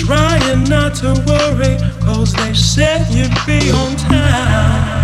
Trying not to worry, cause they said you'd be on time.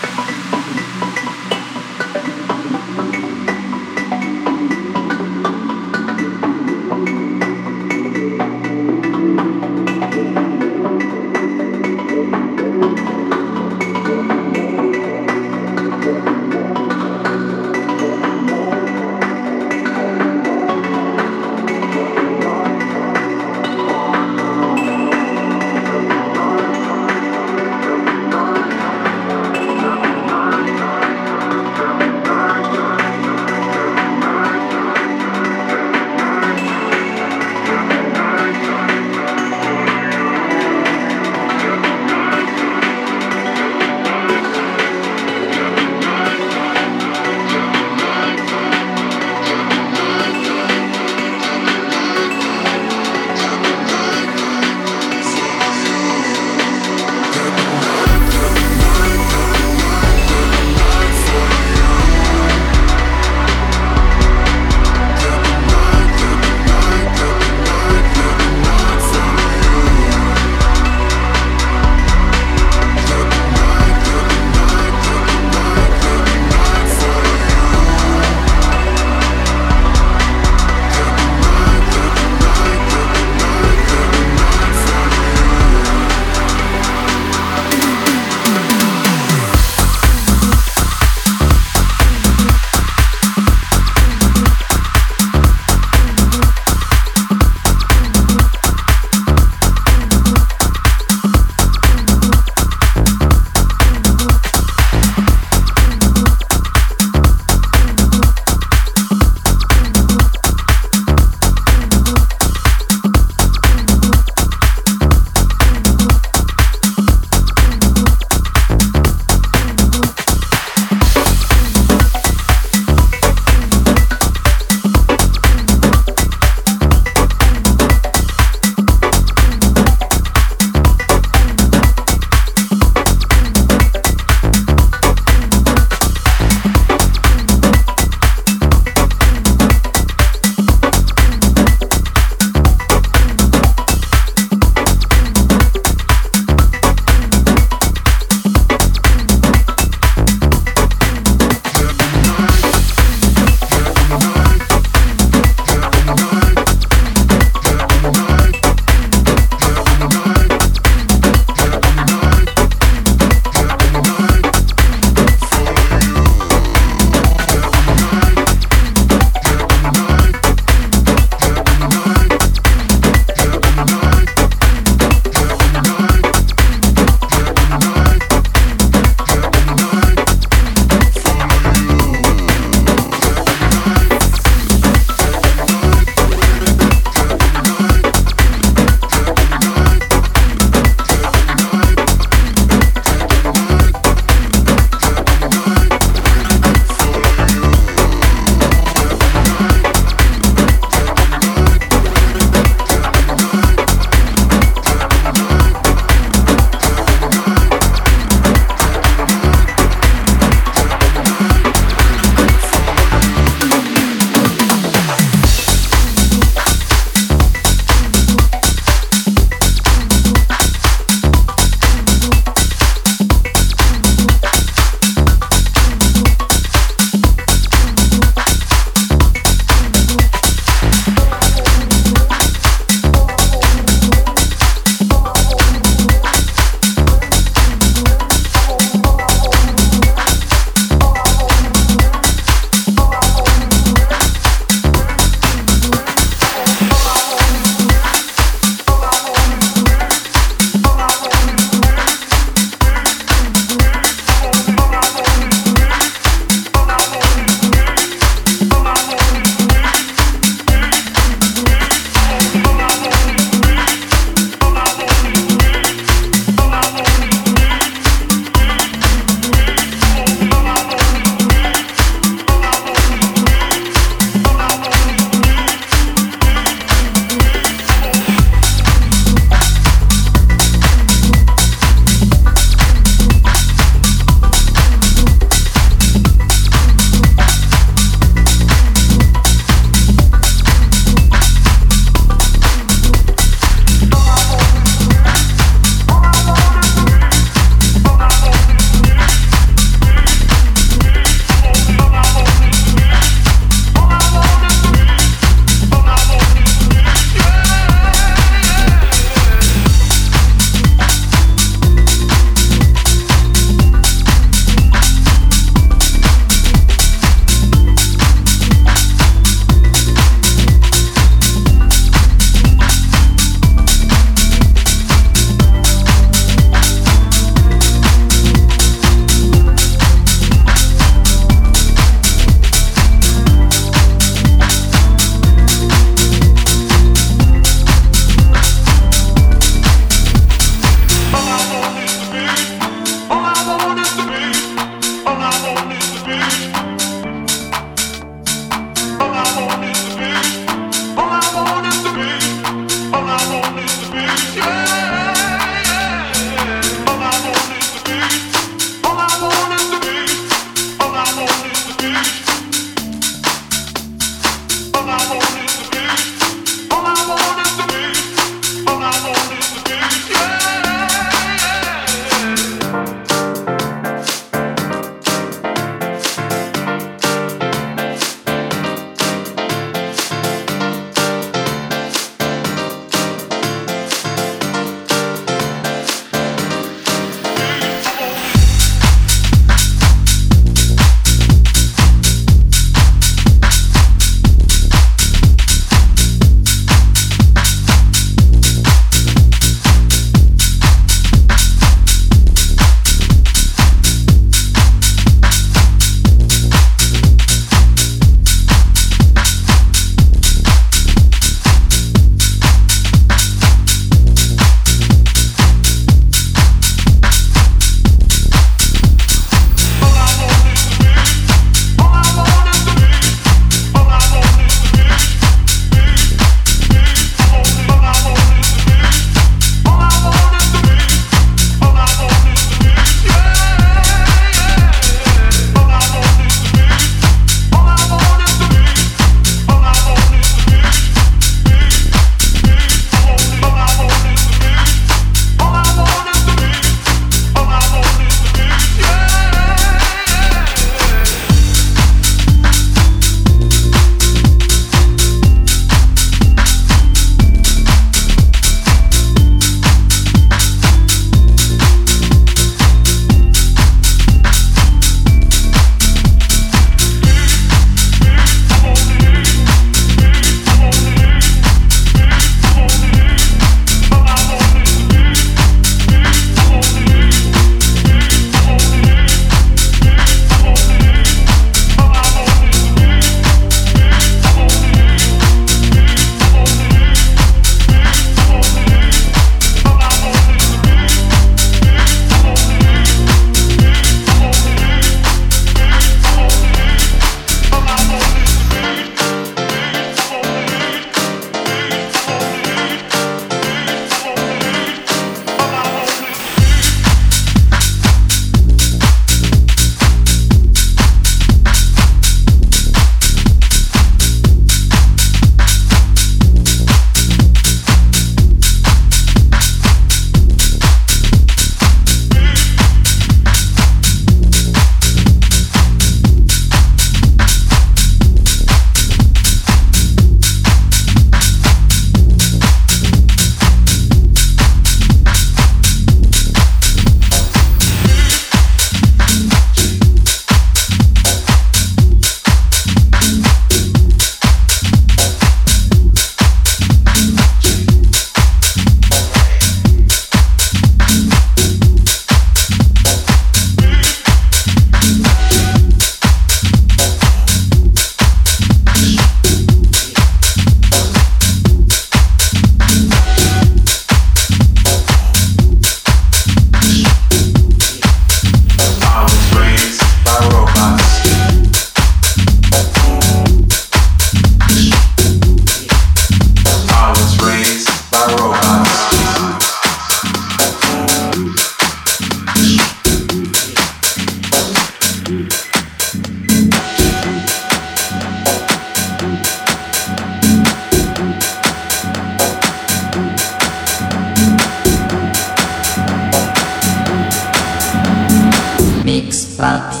I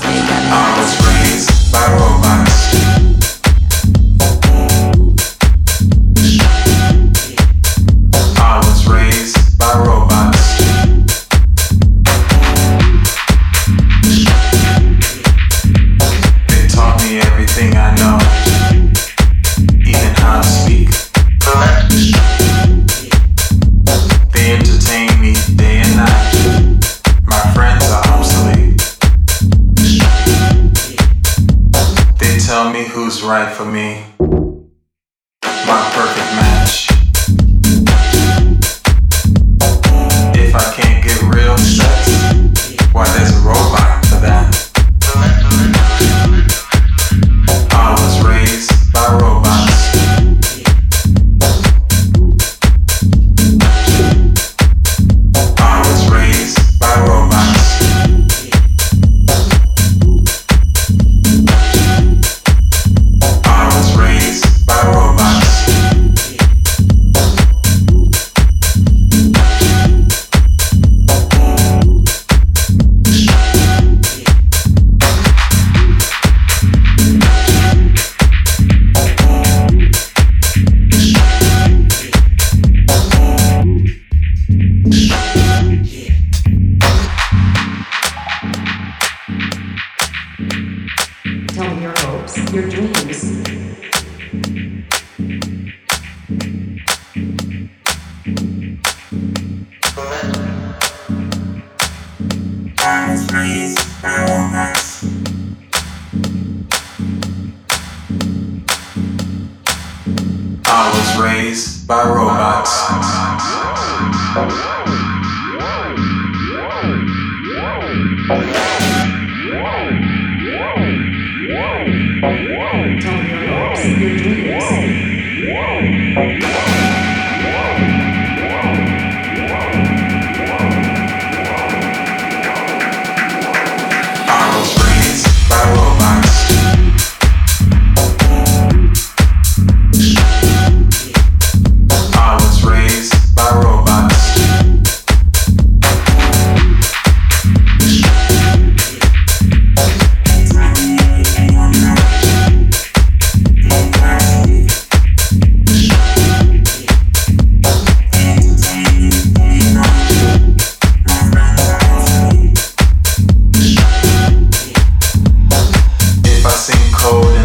cold.